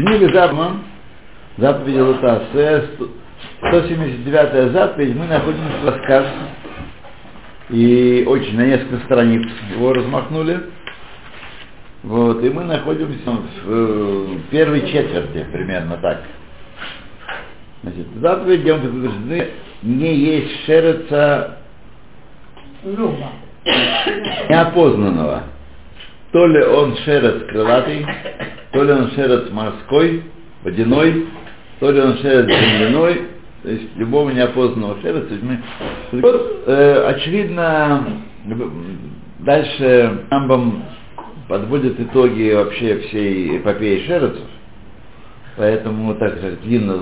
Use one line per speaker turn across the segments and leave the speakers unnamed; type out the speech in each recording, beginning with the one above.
Книга Запма, заповедь Лутасе, 179 заповедь, мы находимся в рассказ, и очень на несколько страниц его размахнули. Вот, и мы находимся в первой четверти, примерно так. Значит, заповедь, где мы предупреждены, не есть шереца неопознанного. То ли он шерец крылатый, то ли он шерец морской, водяной, то ли он шерец земляной, то есть любого неопознанного шереца. Мы... Вот, э, очевидно, дальше Амбам подводит итоги вообще всей эпопеи шерецов. Поэтому так как длинно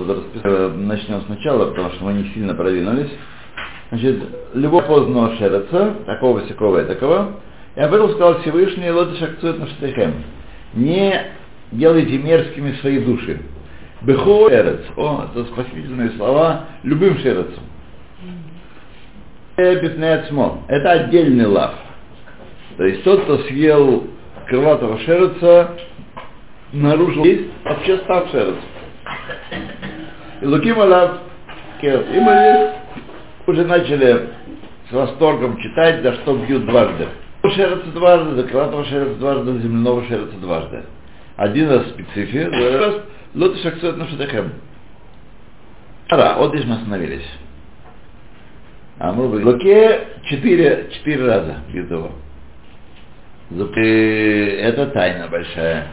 начнем сначала, потому что мы не сильно продвинулись. Значит, любого поздного шереца, такого, всякого и такого, и об этом сказал Всевышний Лотиш акцует на штыхем. Не делайте мерзкими свои души. Бехо шерец. О, это спасительные слова любым шерецом. Это отдельный лав. То есть тот, кто съел крылатого шереца, нарушил есть, вообще став шерец. И Луким Алав Керат. И мы уже начали с восторгом читать, за что бьют дважды. Шерца дважды, за крылатого шерца дважды, за земляного шерца дважды. Один раз специфия, другой раз лотыш акцент на шатахем. Ара, вот здесь мы остановились. А мы в Луке четыре, четыре раза бьют его. Это тайна большая.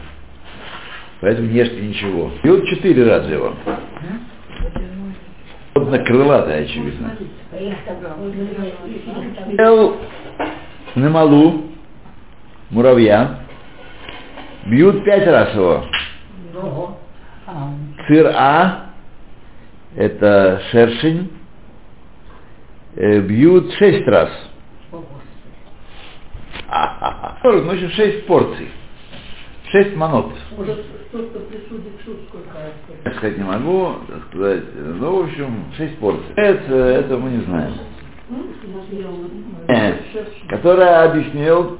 Поэтому не ешьте ничего. И вот четыре раза его. Вот на крылатое, очевидно. Ел на малу муравья. Бьют пять раз его. Цир А, это шершень, бьют шесть раз. Ну, еще шесть порций. Шесть манот.
Может, кто-то присудит суд сколько раз?
Сказать не могу, сказать. Ну, в общем, шесть порций. Это, это мы не знаем. Нет, которая объяснил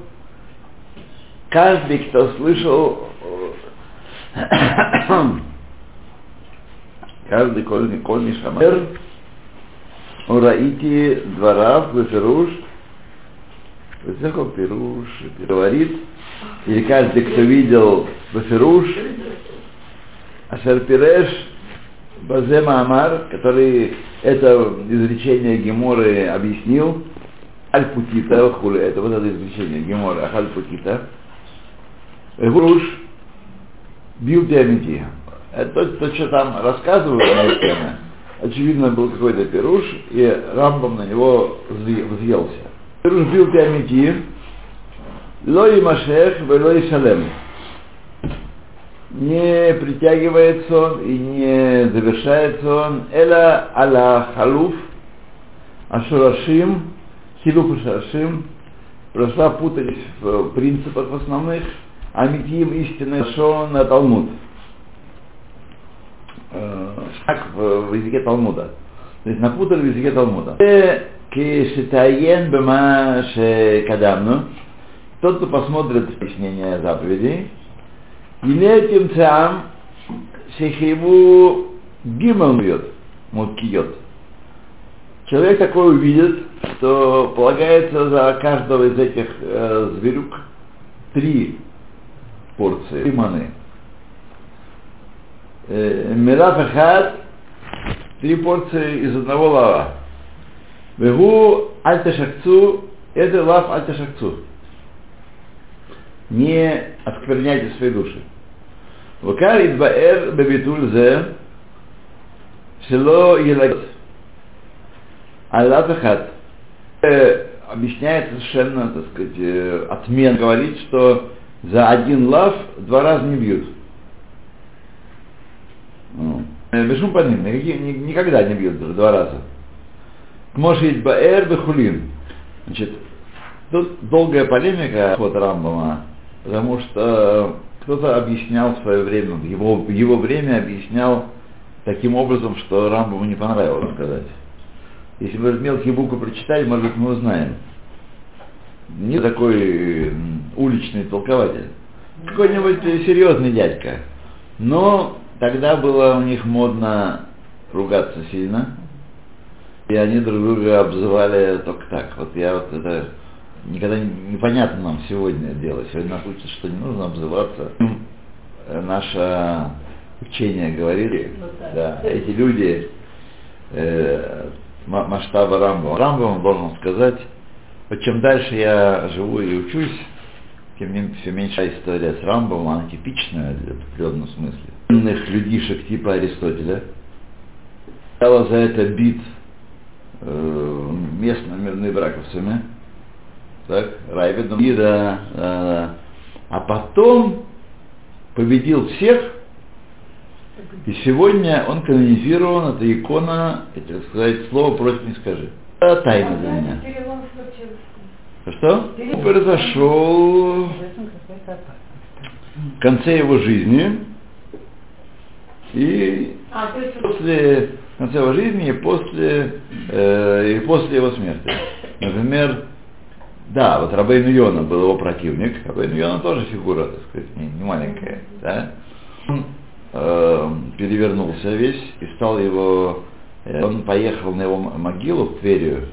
каждый, кто слышал каждый кольный кольный шамер ураити дворав бефируш Высоко пируш говорит, или каждый, кто видел Бафируш, Ашер Пиреш, Базема Амар, который это изречение Геморы объяснил, Аль-Путита, хули, это вот это изречение Гемора, Аль-Путита, Бафируш бил Диамити. Это то, то, что там рассказывают на эту очевидно, был какой-то пируш, и Рамбом на него взъелся. Пируш бил Диамити, Лой Машех, Велой Шалем. Не притягивается он и не завершается он. Эла аля халуф, ашурашим, хилуф ашурашим. Прошла путались в принципах основных. Амитим истинный шон на Талмуд. Шаг в языке Талмуда. То есть напутали в языке Талмуда. Кешитаен бема шекадамну. Тот, кто посмотрит объяснение заповедей, Илетим цам шехиву гимал бьет, муткиет. Человек такой увидит, что полагается за каждого из этих э, зверюк три порции, три маны. Э, Мираф Ахад, три порции из одного лава. Вегу альташакцу, это лав альташакцу не оскверняйте свои души. Вакар идбаэр бебитуль зе село елагет. Аллахахат объясняет совершенно, так сказать, отмен, говорит, что за один лав два раза не бьют. Бешум по ним, никогда не бьют два раза. Может баэр бехулин. Значит, тут долгая полемика от Рамбама потому что кто-то объяснял в свое время, его, его время объяснял таким образом, что Рамбаму не понравилось сказать. Если мы мелкие буквы прочитали, может мы узнаем. Не такой уличный толкователь. Какой-нибудь серьезный дядька. Но тогда было у них модно ругаться сильно, и они друг друга обзывали только так. Вот я вот это никогда не- непонятно нам сегодня делать. Сегодня нас учат, что не нужно обзываться. Наше учение говорили,
так.
да, эти люди э, ма- масштаба Рамбова. Рамбов должен сказать, вот чем дальше я живу и учусь, тем мен- все меньше история с Рамбовым, она типичная в определенном смысле. Умных людишек типа Аристотеля. Стало за это бит э, местными мирныбраковцами, так, да, да, да. а потом победил всех, и сегодня он канонизирован, это икона, так сказать, слово против не скажи. Это тайна для меня.
Перелом случился.
Что? Произошел
В
конце его жизни и
А, есть
после конца его жизни и после, э, и после его смерти. Например, да, вот Рабейн Йона был его противник. Рабейн Йона тоже фигура, так сказать, не, не маленькая. Да? Он э, перевернулся весь и стал его... э, он поехал на его могилу в Тверию.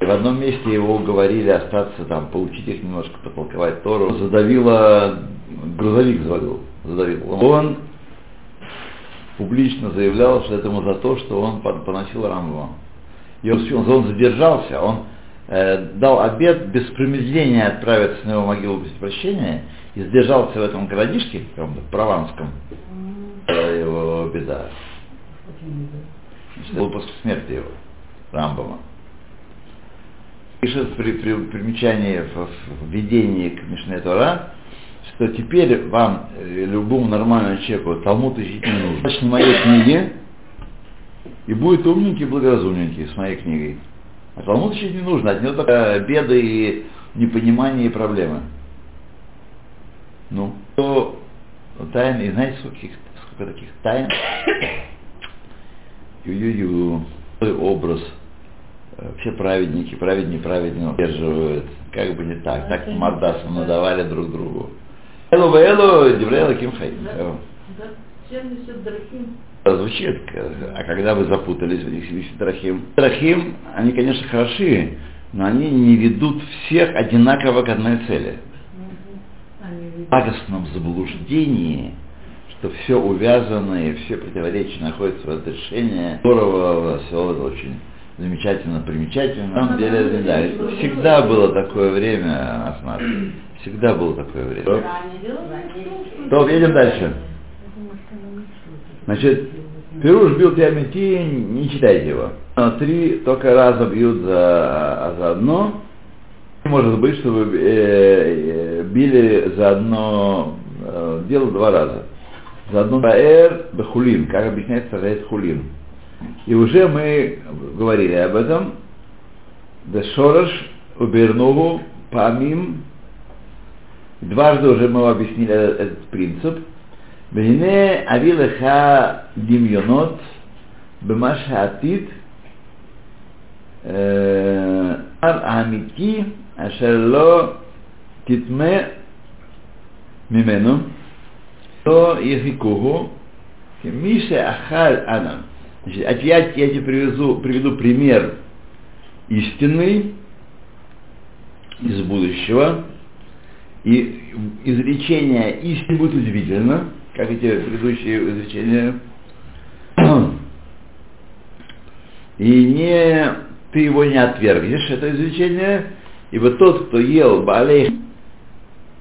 И в одном месте его уговорили остаться там, поучить их немножко, потолковать Тору. Задавило, грузовик завалил, задавил. Он публично заявлял, что это ему за то, что он пон- поносил Рамбова. И он, он задержался, он э, дал обед без промедления отправиться на его могилу без прощения и задержался в этом городишке, каком-то прованском, его беда. Значит, было после смерти его, Рамбова. Пишет при, при примечании в, в введении к Мишне Тора, что теперь вам, э, любому нормальному человеку, Талмуд учить не нужно. Начни моей книги, и будет умненький, благоразумненький с моей книгой. А Талмуд учить не нужно, от него только беды и непонимание и проблемы. Ну, то тайн, и знаете, сколько, сколько таких тайн? Ю-ю-ю, образ. Э, Все праведники, праведники праведника удерживают. Как бы не так. Так мордасом надавали друг другу. Элу вэлу, Деврейла Ким Хаим.
Да, 70 драхим.
Звучит, а когда вы запутались в этих 70 драхим? Драхим, они, конечно, хороши, но они не ведут всех одинаково к одной цели.
Они
В пагостном заблуждении, что все увязано и все противоречия находятся в разрешении. Здорово, все это очень замечательно, примечательно. На самом деле, да, всегда было такое время, Асмат. Всегда было такое время. То, едем дальше. Значит, Пируш бил Тиамити, не читайте его. Но Три только раза бьют за, за одно. Может быть, что вы э, э, били за одно э, дело два раза. За одно Баэр Бахулин, как объясняется Раэт Хулин. И уже мы говорили об этом. Дешораш Убернову Памим. Дважды уже мы объяснили этот принцип. והנה אביא לך דמיונות במה שהעתיד אה, האמיתי אשר לא תטמא ממנו, לא יחיקוהו, כמי שאכל אדם. Значит, а я, я тебе привезу, приведу пример истинный из будущего, и изречение истины будет удивительно, Как эти предыдущие изречения. И не, ты его не отвергнешь, это изречение, ибо тот, кто ел балей,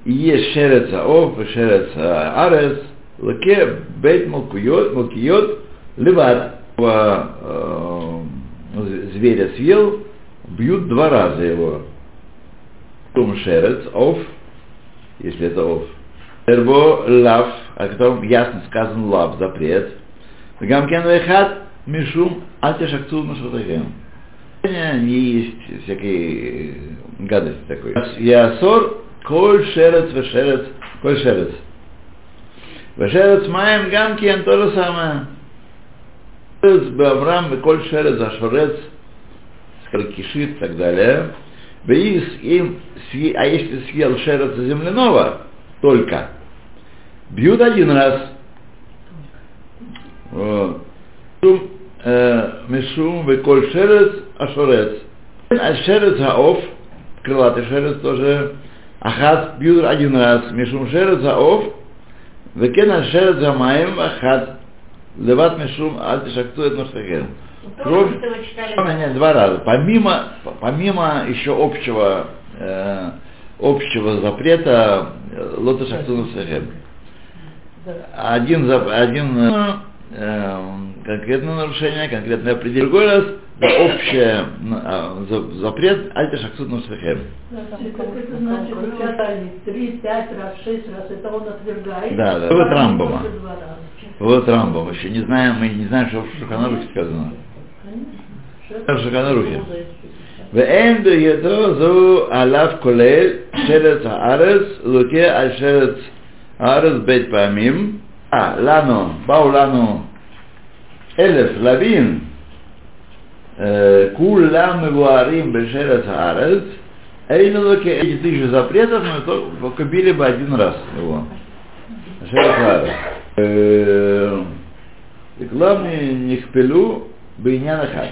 и ест шерец аов, и шерец арес, лаке бейт малкиот, малкиот леват. Э, зверя съел, бьют два раза его. Том шерец, ов, если это ов. Эрбо лав, о котором ясно сказан лав, запрет. Гамкен вехат мишум антишакцу машатахем. Не есть всякие гадости такой. Ясор коль шерец вешерец, коль шерец. Вешерец маем гамкен то же самое. Шерец баврам, коль шерец ашорец, скалькишит и так далее. Бейс им, а если съел шерца земляного, только, бьют один раз, Вот. Мишум, э, веколь шерец ашорец. А шерец хаоф, крылатый шерец тоже, ахат бьют один раз. Мишум шерец хаоф, векен ашерец хамаем ахат. Леват мишум аль тишакту это ношахер. Кровь,
читали.
нет, два раза. Помимо, помимо еще общего, э, общего запрета э, лота шахтуну сахем
Да.
Один, зап- один э, э, конкретное нарушение, конкретное определение. Другой раз за общее э, за- запрет альта шахтуну сахем.
Да, там
Как
кого-
это
там
значит,
кого-
вот три, пять раз, шесть раз, это он отвергает.
Да, да.
А
Вот Рамбама.
после два раза.
Вот Рамбом. Еще не знаем, мы не знаем, что в Шуханарухе сказано.
Конечно.
В Шуханарухе. ואין בידו זו עליו כולל שרץ הארץ, לוקה על שרץ הארץ בית פעמים. אה, לנו, באו לנו אלף לווים, אה, כולם מבוארים בשרץ הארץ, אין луке эти тысячи запретов, мы только, только били бы один раз его. Шерец הארץ. Э, И главное, не хпелю бейнян ахат.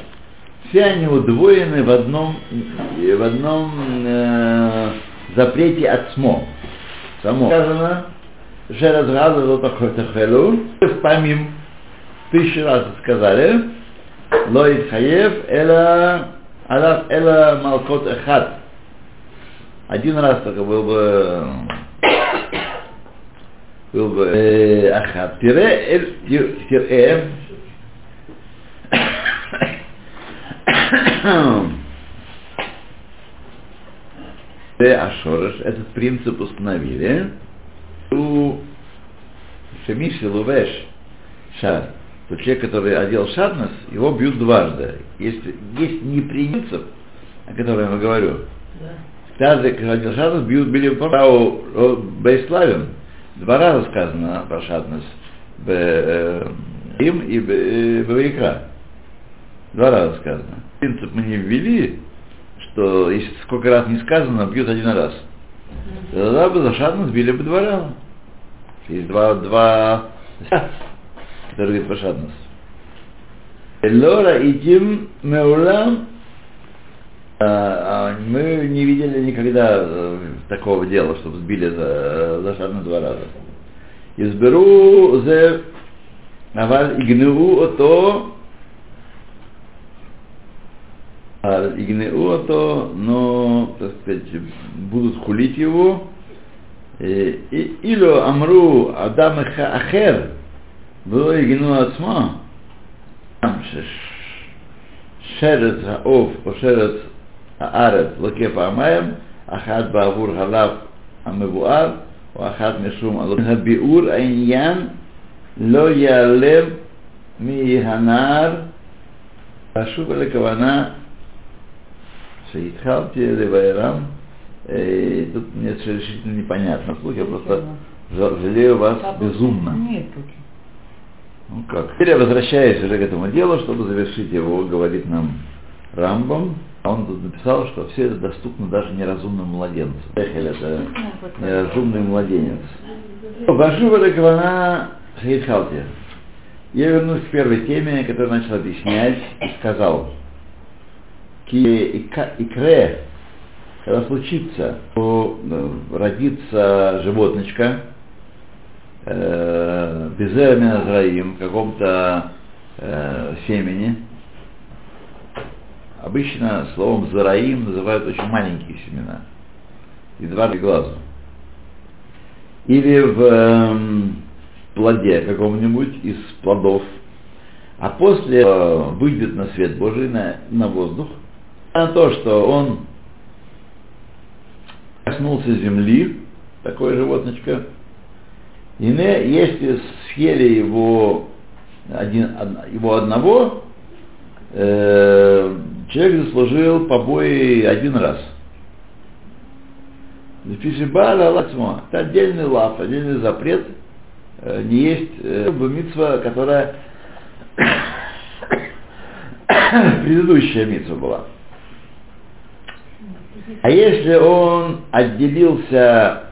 Все они удвоены в одном, э, в одном э, запрете от СМО. Само. Сказано, Шераз Газа за Тахелу, помим, тысячу раз сказали, Лоид Хаев, Эла, Алав, Эла Малкот Эхат. Один раз только был бы был бы э, Ахат. Тире, эль, тир- тире, Э, Ашореш, этот принцип установили у Шемиши Лувеш Шар. Тот человек, который одел шатнес, его бьют дважды. Если есть не принцип, о котором я говорю, каждый, кто одел шатнес, бьют, били по праву Бейславин. Два раза сказано про шатнес. Э, им и Б- э, Бавикра. Два раза сказано. Принцип мы не ввели, что если сколько раз не сказано, бьют один раз. Тогда бы за шатну сбили бы раза. Есть два, два, которые говорят про шатнус. Лора и Тим Меулам а, а, мы не видели никогда э, такого дела, чтобы сбили за, за шатнус два раза. Изберу зе аваль игнеу ото а игнеу ото, но, так сказать, будут хулить его, э, и- или амру адам эха- ахер, было игну ацма, там ש- שרץ העוף או שרץ הארץ לוקה פעמיים, אחת בעבור חלב המבואר או אחת משום עלות. הביאור העניין לא ייעלם מהנער, חשוב לכוונה Шейхалти или Вайрам, э, тут мне совершенно непонятно слух, я просто жалею вас безумно. Ну как? Теперь я возвращаюсь уже к этому делу, чтобы завершить его, говорит нам Рамбом. А он тут написал, что все это доступно даже неразумному младенцу. Эхель это неразумный младенец. Башива Рагвана Шейхалти. Я вернусь к первой теме, которую начал объяснять, и сказал, Ки икре, когда случится, то э, родится животночка, э, безермина зраим, в каком-то э, семени. Обычно словом зараим называют очень маленькие семена. И два глаза. Или в эм, плоде каком-нибудь из плодов. А после э, выйдет на свет Божий, на, на воздух, на то, что он коснулся земли, такое животночко, и не, если съели его, один, од- его одного, э, человек заслужил побои один раз. Фишибаля лацмо. Это отдельный лав, отдельный запрет. э, не есть э, митцва, которая предыдущая митцва была. А если он отделился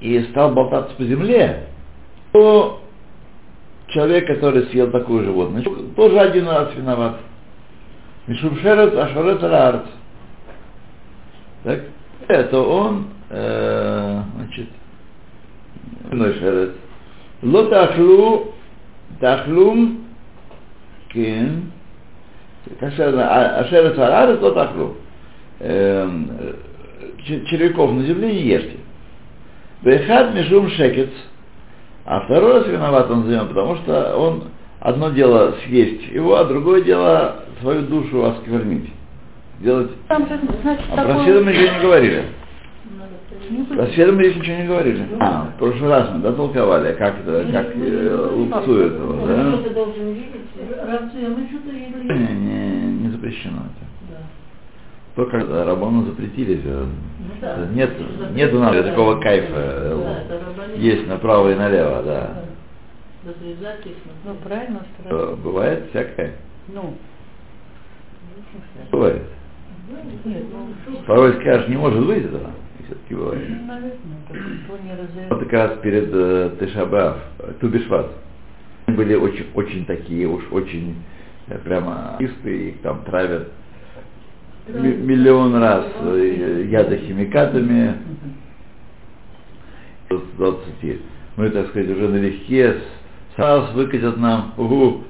и стал болтаться по земле, то человек, который съел такое животное, тоже один раз виноват. Мишум шерет, а шерет раарт. Так? Это он, э, значит, иной шерет. Ло тахлу, тахлум, кин, ашерет раарт, ло Эм, червяков на земле не ешьте. Бехад мишум шекец, а второй раз виноват он за него, потому что он одно дело съесть его, а другое дело свою душу осквернить. Делать.
Там же, значит,
А про седом мы ничего не говорили. Про седом мы здесь ничего не говорили. А, в прошлый раз мы да, толковали, как это, как э, лупцуют его, да? Не, не, не запрещено это.
Да.
Только Рабану запретили. всё.
Ну да.
Нет, нет у нас такого кайфа. э,
Да, это рабанит.
Есть направо и налево, да.
Их.
Ну, правильно,
Э,
сразу.
Бывает всякое.
Ну.
Бывает.
Нет, ну,
Порой скажешь, не может быть этого. И все-таки бывает.
ну.
Вот как раз перед э, Тешабав, э, Тубишват, были очень, очень такие уж, очень э, прямо чистые, их там травят миллион раз ядохимикатами. С 20. Мы, так сказать, уже налегке сразу выкатят нам угу,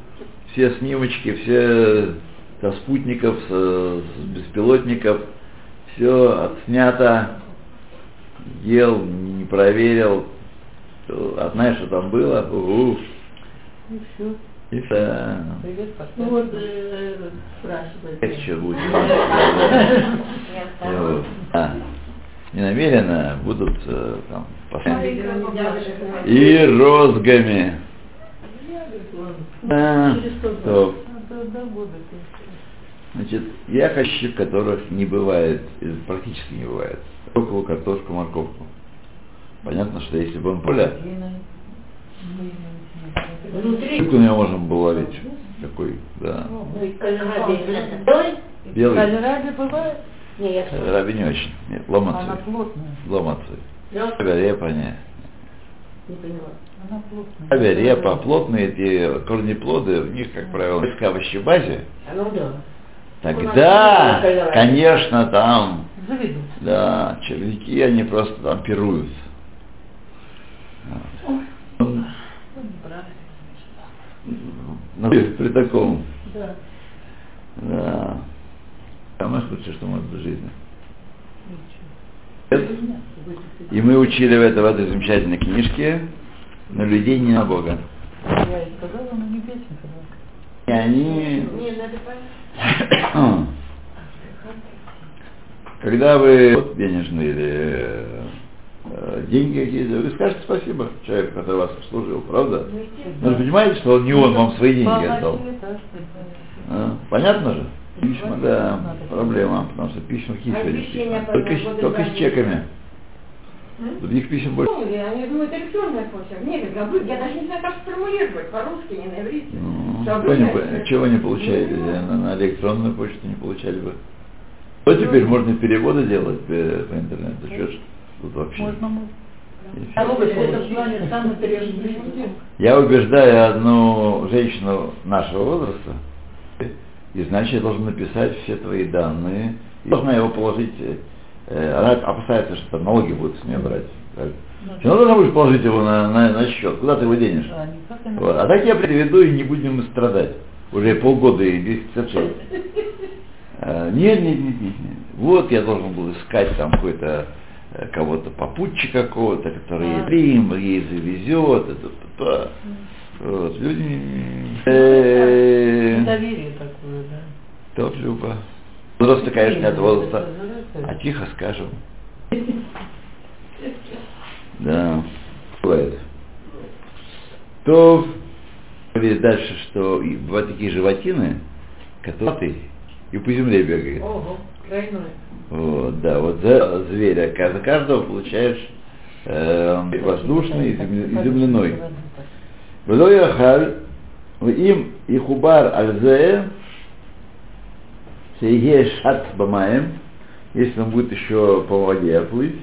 все снимочки, все со спутников, с, с беспилотников, все отснято, ел, не проверил, а знаешь, что там было, угу,
И все.
И все.
Привет,
Ну вот, э, спрашивает.
Легче будет. А, не намеренно будут э, там и розгами. Да,
Через сто два.
то,
да, да, года ты.
значит, я хочу, которых не бывает, практически не бывает. Около картошку, морковку. Понятно, что если бы он поле,
Длинный.
Внутри.
сколько у него можно было ловить? Какой, да.
Ну и кальраби.
Белый.
Кальраби бывает?
Не, я
Э, Раби не очень. Нет,
Она
ломаться.
плотная.
Лёгкая?
Репа, не.
Не поняла.
Она плотная.
Репа, плотные эти корнеплоды, в них, как правило, в овощебазе.
Ну да.
Тогда, конечно, там,
Завидуют.
да, червяки, они просто там пируют. Вот. Ну, при таком,
Да.
да. Самое худшее, что может быть в жизни. Нет? И мы учили в, это, в этой замечательной книжке на людей не на Бога.
Я и сказала, но не песенка.
И они
Не, надо понять.
Когда вы вот денежные или э, деньги какие-то, вы скажете спасибо человеку, который вас обслужил, правда? Но вы понимаете, что он не он вам свои деньги отдал. А? Понятно же? Письма, да, проблема, потому что письма какие сегодня
письма
Только, с- только с чеками. Других писем больше.
Они думают, электронная почта. Нет, я даже не знаю, как сформулировать по-русски, не на иврите.
Ну, не чего не получаете? На, на электронную почту не получали бы. Вот теперь можно переводы делать э, по интернету. Что ж тут вообще?
Можно,
тревожный.
Я убеждаю одну женщину нашего возраста, и значит я должен написать все твои данные, и должна его положить, э, она опасается, что там налоги будут с нее брать. Все равно должна будешь положить его на, на, на счет, куда ты его денешь? Вот. А так я приведу и не будем страдать. Уже полгода и 256. А, Нет, нет, нет, нет, нет. Вот я должен был искать там какой-то кого-то попутчика какого-то, который
А.
Рим ей завезет, это, это, вот, люди... э,
Недоверие такое, да.
Тот Люба. Возраста, конечно, нет возраста. А тихо скажем. Да, бывает. То говорит дальше, что бывают такие животины, которые и по земле бегают.
Ого,
Вот, да, вот за зверя, за каждого получаешь э, воздушный и земля- и земляной. Вело яхаль, им и хубар альзе, сеге шат бамаем, если он будет еще по воде плыть,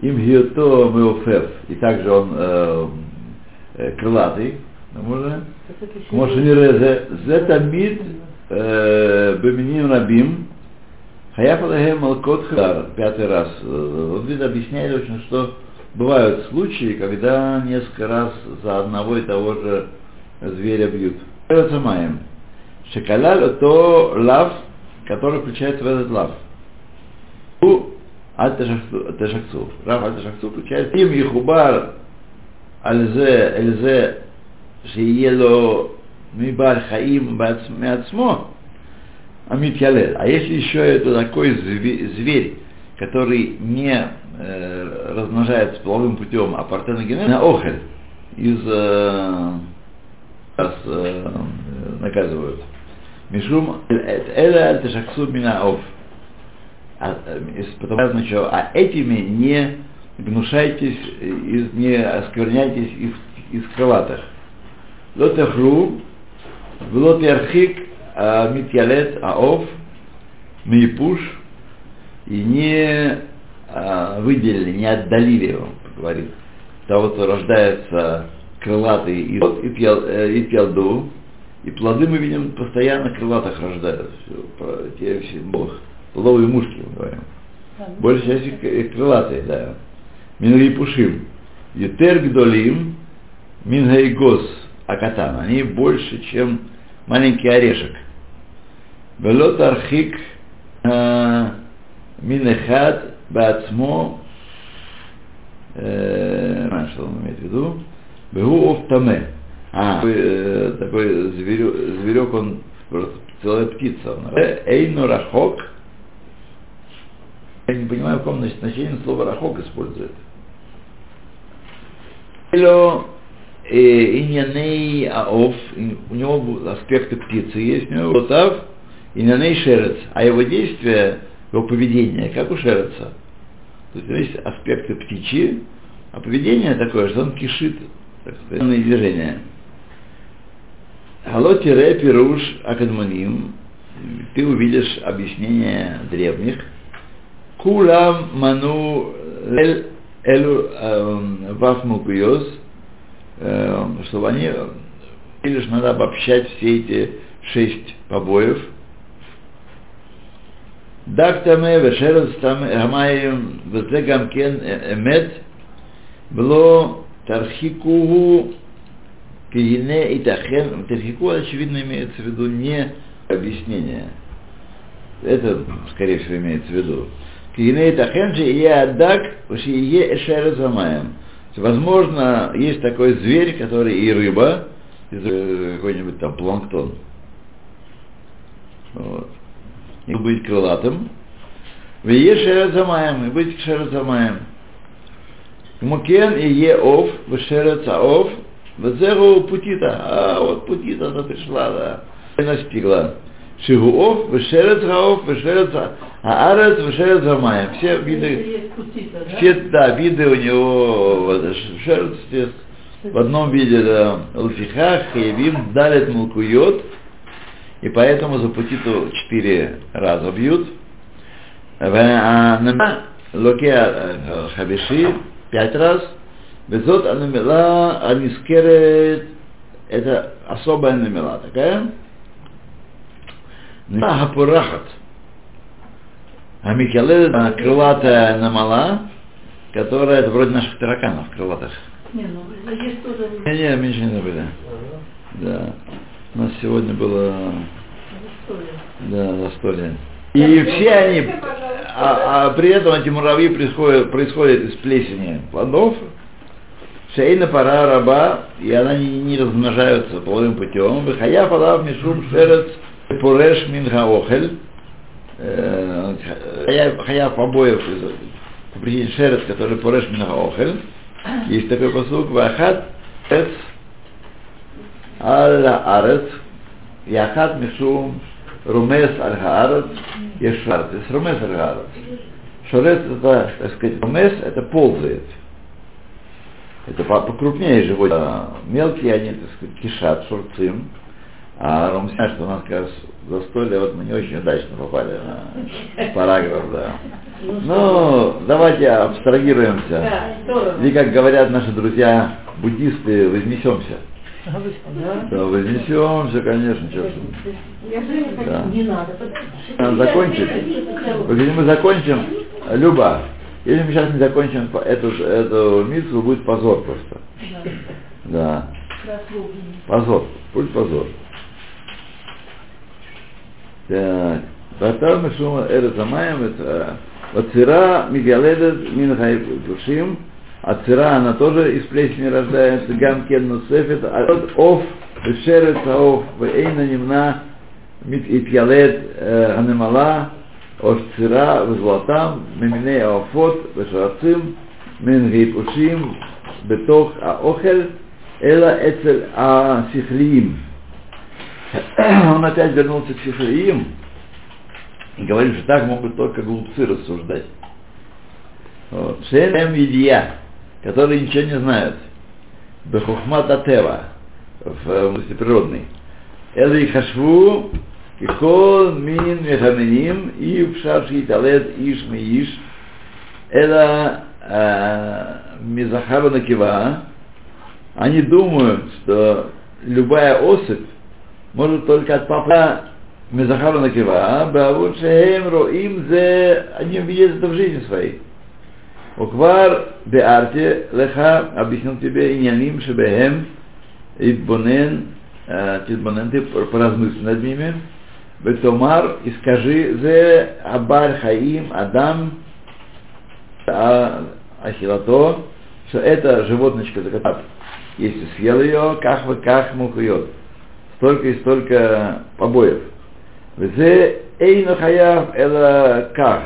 им гиото меофев, и также он э, э, крылатый, можно,
Так это
Баминин Рабим, Хаяпадахэм Малкот Хар, пятый раз. Э, вот вид объясняет очень, что бывают случаи, когда несколько раз за одного и того же зверя бьют. Это маем. Шакаляль это лав, который включает в этот лав. У Альтешаксу. Рав Альтешаксу включает. Им Ехубар Альзе Эльзе Шиело מבעל חיים בעצ- מעצמו, המתיילל. А если еще это такой зве- зверь, который не э, размножается половым путем, а партеногенез, на охель, из э, раз, э, наказывают. Мишум эля аль ташаксу мина ов. А, э, из- Потому что, значит, а этими не гнушайтесь, э, из- не оскверняйтесь из, из крылатых. לא תאכלו ולא תרחיק המתיילד העוף мейпуш и не а, выделили, не отдалили его, говорит, того, кто рождается крылатый и, и, пьял- э, и пьялду, и плоды мы видим постоянно крылатых рождаются, Всё, про- те все бог, плодовые мушки, мы говорим.
Да, ну,
Большая часть их к- крылатые, да. Минги пушим. Ютер гдолим, мингайгос акатан. Они больше, чем маленький орешек. Велот архик э, минехад бацмо, э, что он имеет в виду? Бегу офтаме. А, такой, э, такой зверю- зверек, он просто целая птица. он. Эйну рахок, я не понимаю, в каком значении слово рахок использует. Э, иньяней аоф, и у него аспекты птицы есть, у него лотав, иньяней шерец, а его действие, его поведение, как у шереца. То есть есть аспекты птичьи, а поведение такое, что он кишит, так сказать, движения. Галот тире пируш акадмоним, ты увидишь объяснение древних, Кулам ману элю эм, эм, чтобы они э, или же надо обобщать все эти шесть побоев. Дактаме вешерес там гамаем везе гамкен эмет было тархикугу киене и тахен. Тархику, очевидно, имеется в виду не объяснение. Это, скорее всего, имеется в виду. Киене и тахен же и адак, е эшерес гамаем. Возможно, есть такой зверь, который и рыба, и э, какой-нибудь там планктон. Вот. И быть крылатым. В е шерезамаем, и быть шерезамаем. Мукен и е ов, в шерецаов, в зеру путита. А, вот путита она пришла, да. И настигла. Шигуов, в шерецаов, в шереца, а арец, в шерецамаем. Все виды,
Птица, да?
все, да, виды у него, вот, ш- шерсть, есть в одном виде, да, лфихах, хаявим, далит мулкует, и поэтому за путиту четыре раза бьют. А локе э, хабиши пять раз. Безот анамила анискерет, это особая намела такая. Гапурахат. А Микеле крылатая намала, которая это вроде наших тараканов крылатых.
Не, ну есть тоже
Не, не, меньше не забыли. Да. У нас сегодня было да, застолье. И все они, а, а при этом эти муравьи происходят, происходят из плесени плодов, шейна пора раба, и она не, не размножаются половым путем. Хая палав мишум шерец пуреш минхаохель. Э, хаяв побоев приедет шерец, который пореш минахаохель. Есть такой послуг, вахат эц алла арец, яхат мишум румес аль хаарец, ешарт, есть румес аль хаарец. Шорец это, так сказать, румес, это ползает. Это покрупнее животные, а, мелкие они, так сказать, кишат, шурцим. А румся, что у нас раз застолье, вот мы не очень удачно попали на параграф, да. Ну, давайте абстрагируемся. И как говорят наши друзья буддисты, вознесемся.
А что, да?
Вознесемся, конечно,
хочу.
Да.
Не надо.
Надо закончить. Если мы закончим, Люба, если мы сейчас не закончим эту, эту миссу, будет позор просто. Да. Позор. Будет позор. Так. Батар Мишума Эрет Амаем, это Вацира Мигаледет Минхай Душим, а цира она тоже из плесени рождается, Гамкен Нусефет, а вот Ов, Шерет Ов, Вейна Немна, Мит Итьялет Анемала, Ош Цира, Везлатам, Меминей Аофот, Вешарацим, Мен Он опять вернулся к Сифраим и говорит, что так могут только глупцы рассуждать. Вот. Шем Видия, которые ничего не знают. Бехухмат Атева, в области природной. Элы и Хашву, и Мин Мехаменим, и в Шарши Талет Иш Мииш, это Мизахава Накива, они думают, что любая особь может только от папы Мезахару Накива, Бавут Шехем Роим Зе, они видят это в жизни своей. Уквар Беарте Леха объяснил тебе Иняним Шебехем Идбонен, Тидбонен, ты поразмысли над ними, Бетомар, и скажи Зе Абар Хаим Адам Ахилато, что это животночка, за которую если съел ее, как вы как мухует. Столько и столько побоев. Взе эйна хаяв эла ках.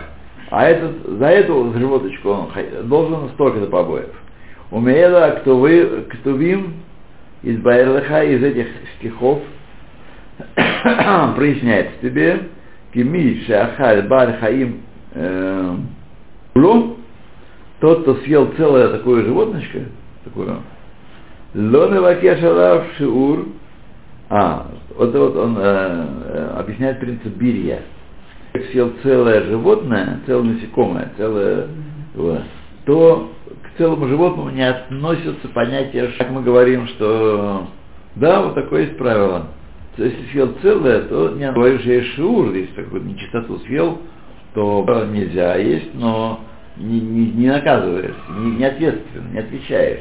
А этот, за эту животочку он должен столько-то побоев. Умеела кто вы, кто вим из Байрлаха, из этих стихов проясняется тебе, кими шахаль бар хаим ло, тот, кто съел целое такое животночко, такое, Лоны Вакешалав Шиур. А, вот, вот он э, э, объясняет принцип бирья. Как съел целое животное, целое насекомое, целое, вот, то к целому животному не относятся понятия, как мы говорим, что да, вот такое есть правило. То если съел целое, то не говоришь, есть шиур, если такую нечистоту съел, то нельзя есть, но не, не, не наказываешь, не, не ответственно, не отвечаешь.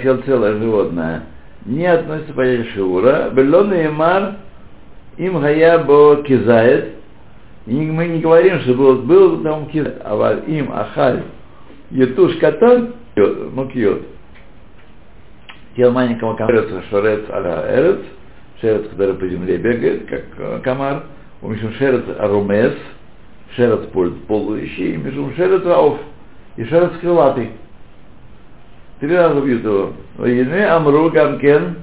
Съел целое животное, не относится к понятию шиура. Беллон и мар им гая бо кизает. И мы не говорим, что был, был там кизает, а им ахаль етуш катан мукьет. Тел маленького камара шорец аля эрец, шерец, который по земле бегает, как э, комар, у мишум шерец арумес, шерец ползающий, и мишум шерец рауф, и шерец крылатый. Три раза бьют его. Войны Амру Гамкен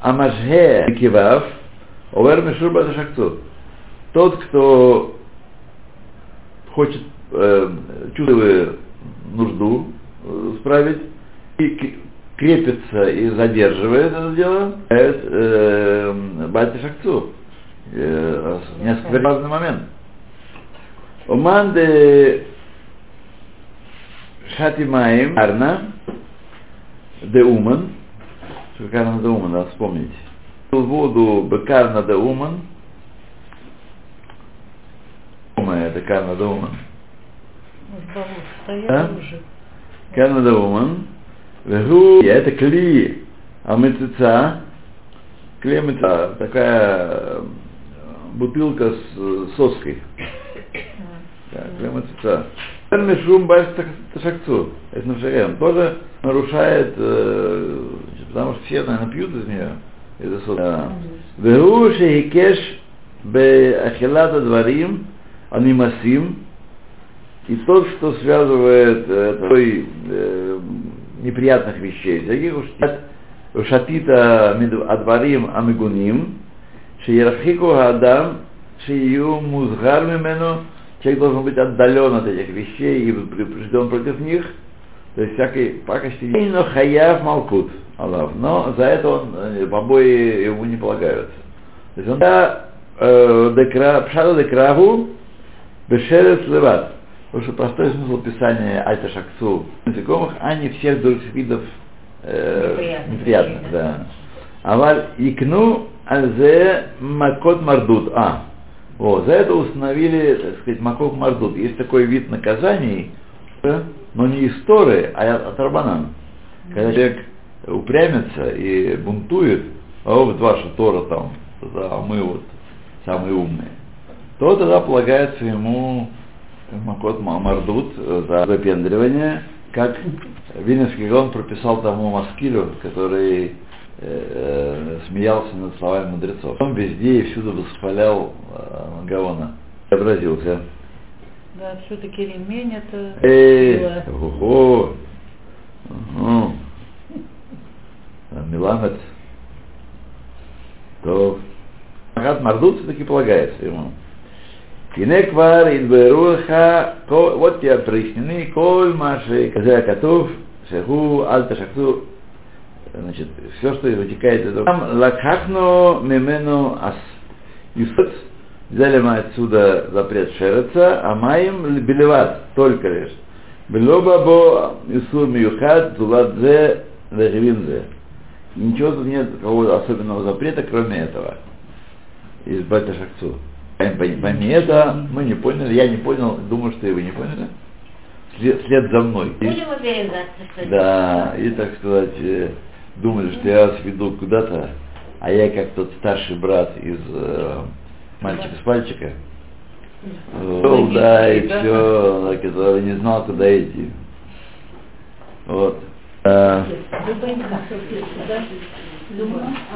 Амашге Кивав Овер Мишурба Шахцу. Тот, кто хочет, э, чувствует нужду э, справить и крепится и задерживает это дело, э, Бати. Э, несколько разный момент. Уманды Шатимаем, Карна, де Уман, что Карна де Уман, надо вспомнить. Пил воду Бекарна де Уман, Ума это Карна де Уман.
Может, болото стояли
А? Карна де Уман, Вегу, это кли, амитица, кли амитица, такая э, бутылка с э, соской. Да, клематица. Мешум баш ташакцу. Это навшаем. Тоже нарушает, э, потому что все, наверное, пьют из нее. Это сос. Да. Вегу шехикеш беахилата дворим анимасим. И тот, что связывает э, такой, э, неприятных вещей, таких уж шатита адварим амигуним, шеерахику адам, шею музгар мимену, человек должен быть отдален от этих вещей и предупрежден против них, то есть всякой пакости. Но хаяв малкут, Аллах, но за это он, э, побои ему не полагаются. То есть он да, э, пшаду декраву, бешерец леват. Потому что простой смысл писания Альта Шакцу насекомых, а не всех других видов э,
Неприятных.
да. Аваль икну алзе макот мардут. А, вот, за это установили, так сказать, макот мардут. Есть такой вид наказаний, но не из Торы, а от Рабанан. Когда человек упрямится и бунтует, а вот ваша Тора там, а мы вот самые умные, то тогда полагается ему Макот Мардут э, за выпендривание, как Вильнюсский Гон прописал тому Маскилю, который э, э, смеялся над словами мудрецов. Он везде и всюду восхвалял э, Гаона. Образился.
Да, все-таки ремень это
Эй,
сила.
ого. А, Миламет. То Магат Мардут все-таки полагается ему. Инеквар Идберуха, вот тебе прояснены, коль маши, казая котов, шаху, альта шахту, значит, все, что вытекает из этого. Там лакхахно мемену ас. Юсот, взяли мы отсюда запрет шереца, а маем белеват, только лишь. Белоба бо Исур Миюхад, Зуладзе, Лехвинзе. Ничего тут нет какого особенного запрета, кроме этого. Из Бата Шакцу. Пойми это, мы не поняли, я не понял, думаю, что и вы не поняли. След, след за мной. И-
Будем ли?
да, и так сказать, думали, что я вас веду куда-то, а я как тот старший брат из э, мальчика с пальчика. Шел, да, и
да.
все, который не знал, куда идти. Вот.
Думаю,